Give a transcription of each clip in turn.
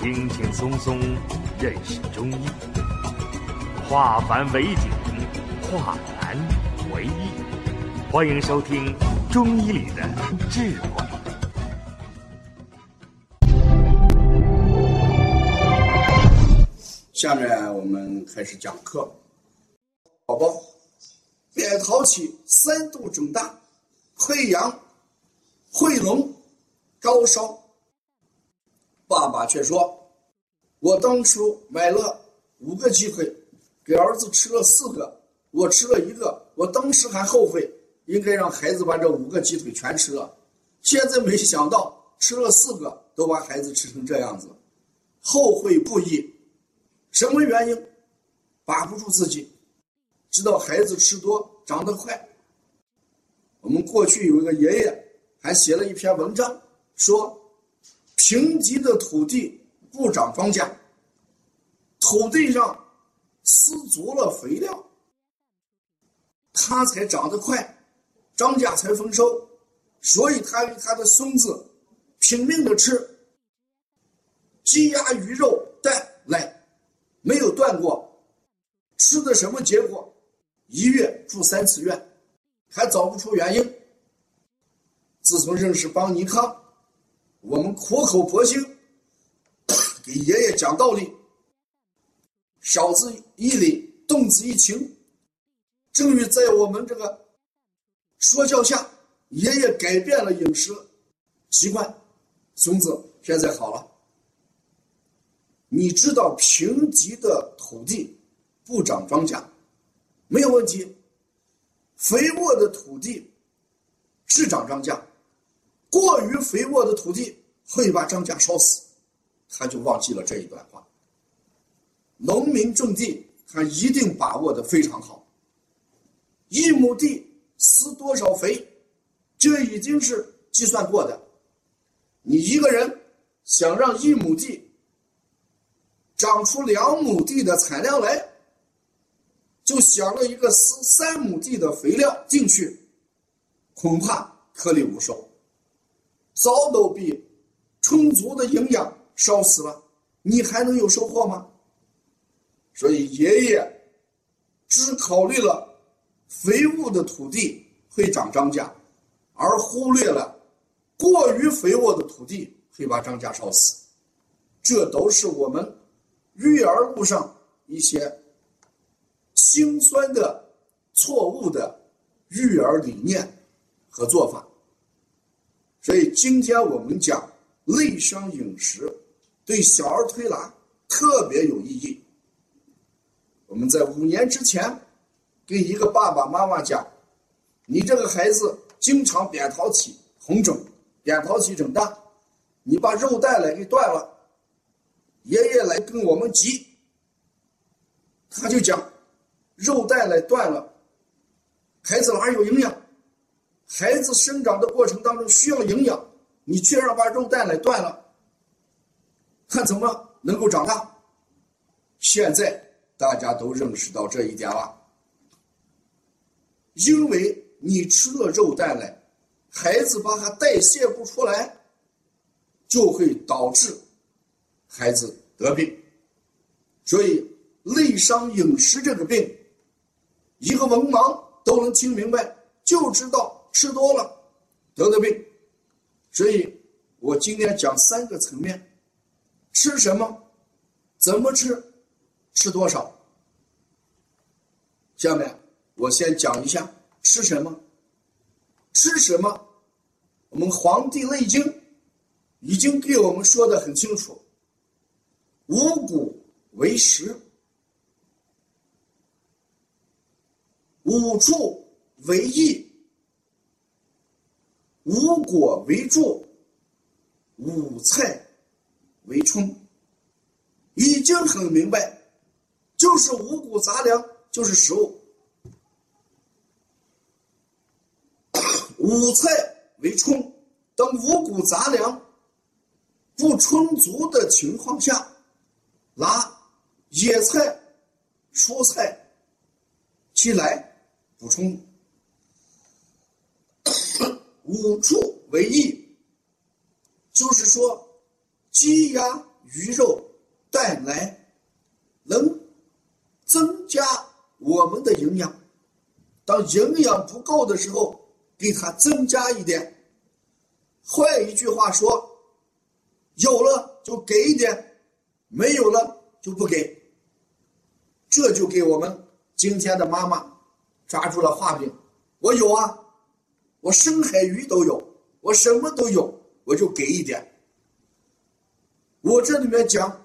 轻轻松松认识中医，化繁为简，化难为易。欢迎收听《中医里的智慧》。下面我们开始讲课。宝宝，扁桃体三度肿大，溃疡、会脓、高烧。爸爸却说：“我当初买了五个鸡腿，给儿子吃了四个，我吃了一个。我当时还后悔，应该让孩子把这五个鸡腿全吃了。现在没想到吃了四个，都把孩子吃成这样子，后悔不已。什么原因？把不住自己，知道孩子吃多长得快。我们过去有一个爷爷，还写了一篇文章说。”贫瘠的土地不长庄稼，土地上施足了肥料，它才长得快，庄稼才丰收。所以他与他的孙子拼命的吃鸡鸭鱼肉蛋奶，没有断过。吃的什么结果？一月住三次院，还找不出原因。自从认识邦尼康。我们苦口婆心 给爷爷讲道理，晓之以理，动之以情。终于在我们这个说教下，爷爷改变了饮食习惯，孙子现在好了。你知道贫瘠的土地不长庄稼，没有问题。肥沃的土地是长庄稼。过于肥沃的土地会把庄稼烧死，他就忘记了这一段。农民种地，他一定把握的非常好。一亩地施多少肥，这已经是计算过的。你一个人想让一亩地长出两亩地的产量来，就想了一个施三亩地的肥料进去，恐怕颗粒无收。早都被充足的营养烧死了，你还能有收获吗？所以爷爷只考虑了肥沃的土地会长庄稼，而忽略了过于肥沃的土地会把庄稼烧死。这都是我们育儿路上一些心酸的、错误的育儿理念和做法。所以今天我们讲内伤饮食，对小儿推拿特别有意义。我们在五年之前，跟一个爸爸妈妈讲：“你这个孩子经常扁桃体红肿，扁桃体肿大，你把肉蛋来给断了。”爷爷来跟我们急，他就讲：“肉蛋来断了，孩子哪有营养？”孩子生长的过程当中需要营养，你却让把肉蛋来断了，看怎么能够长大？现在大家都认识到这一点了，因为你吃了肉蛋奶，孩子把它代谢不出来，就会导致孩子得病。所以内伤饮食这个病，一个文盲都能听明白，就知道。吃多了得的病，所以我今天讲三个层面：吃什么，怎么吃，吃多少。下面我先讲一下吃什么。吃什么？我们《黄帝内经》已经给我们说的很清楚：五谷为食，五畜为益。五果为助，五菜为充，已经很明白，就是五谷杂粮就是食物，五菜为充。当五谷杂粮不充足的情况下，拿野菜、蔬菜去来补充。五畜为益，就是说，鸡鸭鱼肉、蛋奶，能增加我们的营养。当营养不够的时候，给他增加一点。换一句话说，有了就给一点，没有了就不给。这就给我们今天的妈妈抓住了画饼。我有啊，我深海鱼都有，我什么都有，我就给一点。我这里面讲，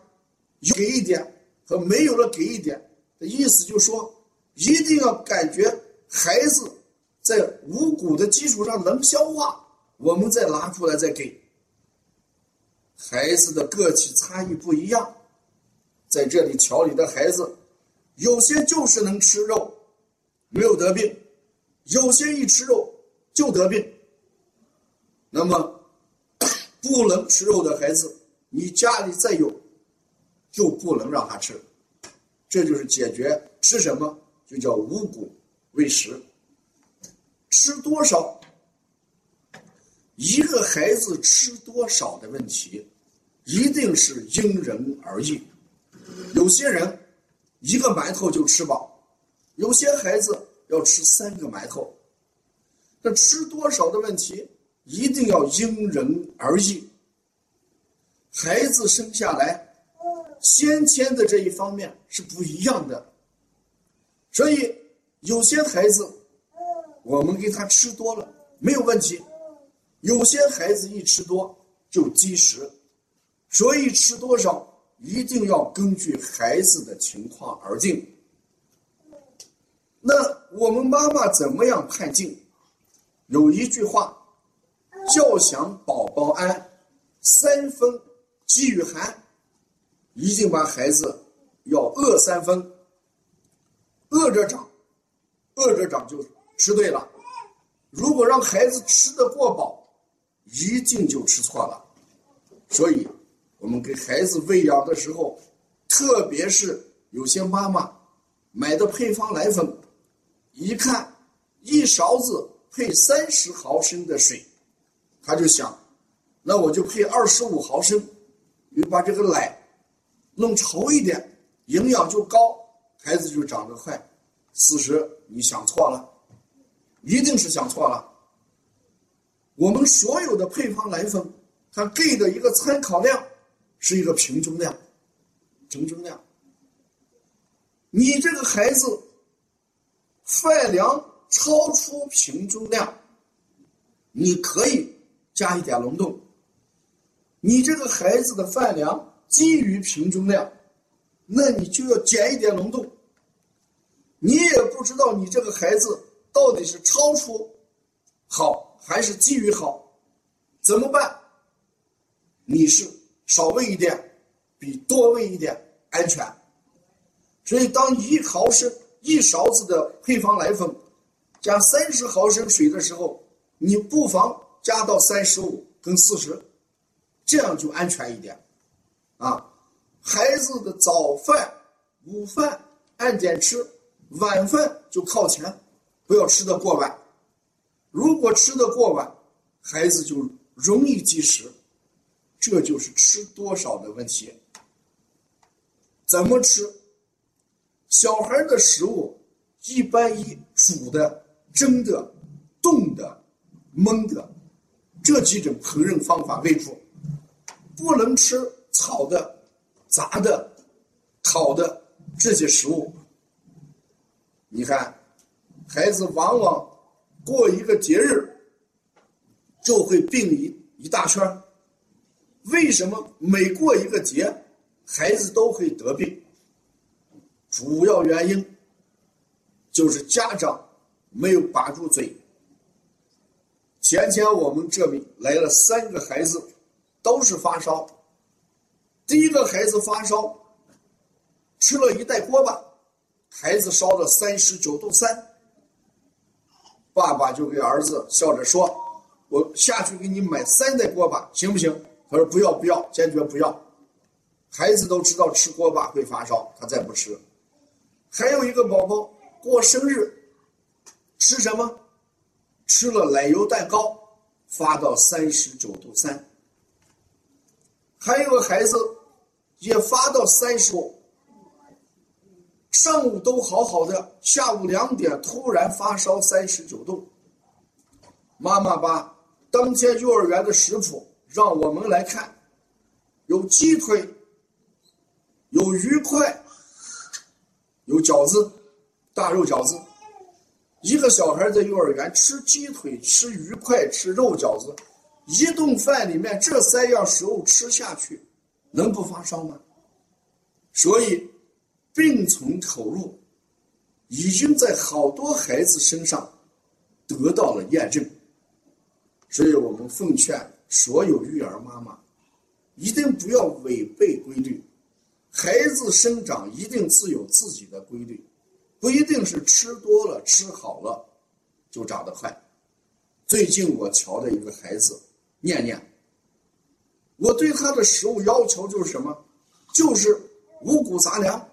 有给一点和没有了给一点意思，就是说一定要感觉孩子在五谷的基础上能消化，我们再拿出来再给。孩子的个体差异不一样，在这里调理的孩子。有些就是能吃肉，没有得病；有些一吃肉就得病。那么不能吃肉的孩子，你家里再有，就不能让他吃。这就是解决吃什么就叫五谷为食，吃多少，一个孩子吃多少的问题，一定是因人而异。有些人。一个馒头就吃饱，有些孩子要吃三个馒头。那吃多少的问题，一定要因人而异。孩子生下来，先天的这一方面是不一样的，所以有些孩子，我们给他吃多了没有问题；有些孩子一吃多就积食，所以吃多少。一定要根据孩子的情况而定。那我们妈妈怎么样判定？有一句话，叫想宝宝安，三分饥与寒，一定把孩子要饿三分，饿着长，饿着长就吃对了。如果让孩子吃得过饱，一定就吃错了。所以。我们给孩子喂养的时候，特别是有些妈妈买的配方奶粉，一看一勺子配三十毫升的水，他就想，那我就配二十五毫升，你把这个奶弄稠一点，营养就高，孩子就长得快。事实你想错了，一定是想错了。我们所有的配方奶粉，它给的一个参考量。是一个平均量，平均量。你这个孩子饭量超出平均量，你可以加一点浓度。你这个孩子的饭量低于平均量，那你就要减一点浓度。你也不知道你这个孩子到底是超出好还是低于好，怎么办？你是。少喂一点，比多喂一点安全。所以，当一毫升一勺子的配方奶粉加三十毫升水的时候，你不妨加到三十五跟四十，这样就安全一点。啊，孩子的早饭、午饭按点吃，晚饭就靠前，不要吃得过晚。如果吃得过晚，孩子就容易积食。这就是吃多少的问题。怎么吃？小孩的食物一般以煮的、蒸的、冻的、焖的这几种烹饪方法为主，不能吃炒的、炸的、烤的这些食物。你看，孩子往往过一个节日就会病一一大圈为什么每过一个节，孩子都会得病？主要原因就是家长没有把住嘴。前天我们这里来了三个孩子，都是发烧。第一个孩子发烧，吃了一袋锅巴，孩子烧了三十九度三。爸爸就给儿子笑着说：“我下去给你买三袋锅巴，行不行？”他说：“不要，不要，坚决不要。”孩子都知道吃锅巴会发烧，他再不吃。还有一个宝宝过生日，吃什么？吃了奶油蛋糕，发到三十九度三。还有个孩子也发到三十多。上午都好好的，下午两点突然发烧三十九度。妈妈把当天幼儿园的食谱让我们来看，有鸡腿，有鱼块，有饺子，大肉饺子。一个小孩在幼儿园吃鸡腿、吃鱼块、吃肉饺子，一顿饭里面这三样食物吃下去，能不发烧吗？所以。病从口入，已经在好多孩子身上得到了验证，所以我们奉劝所有育儿妈妈，一定不要违背规律。孩子生长一定自有自己的规律，不一定是吃多了、吃好了就长得快。最近我瞧的一个孩子，念念，我对他的食物要求就是什么？就是五谷杂粮。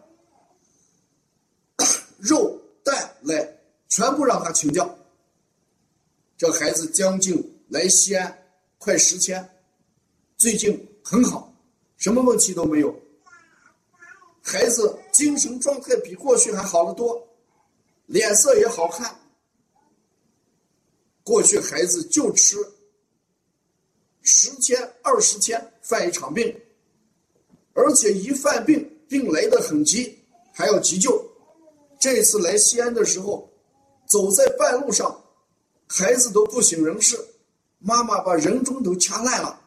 肉、蛋、奶全部让他清掉。这孩子将近来西安快十天，最近很好，什么问题都没有。孩子精神状态比过去还好得多，脸色也好看。过去孩子就吃十天、二十天犯一场病，而且一犯病，病来得很急，还要急救。这次来西安的时候，走在半路上，孩子都不省人事，妈妈把人中都掐烂了。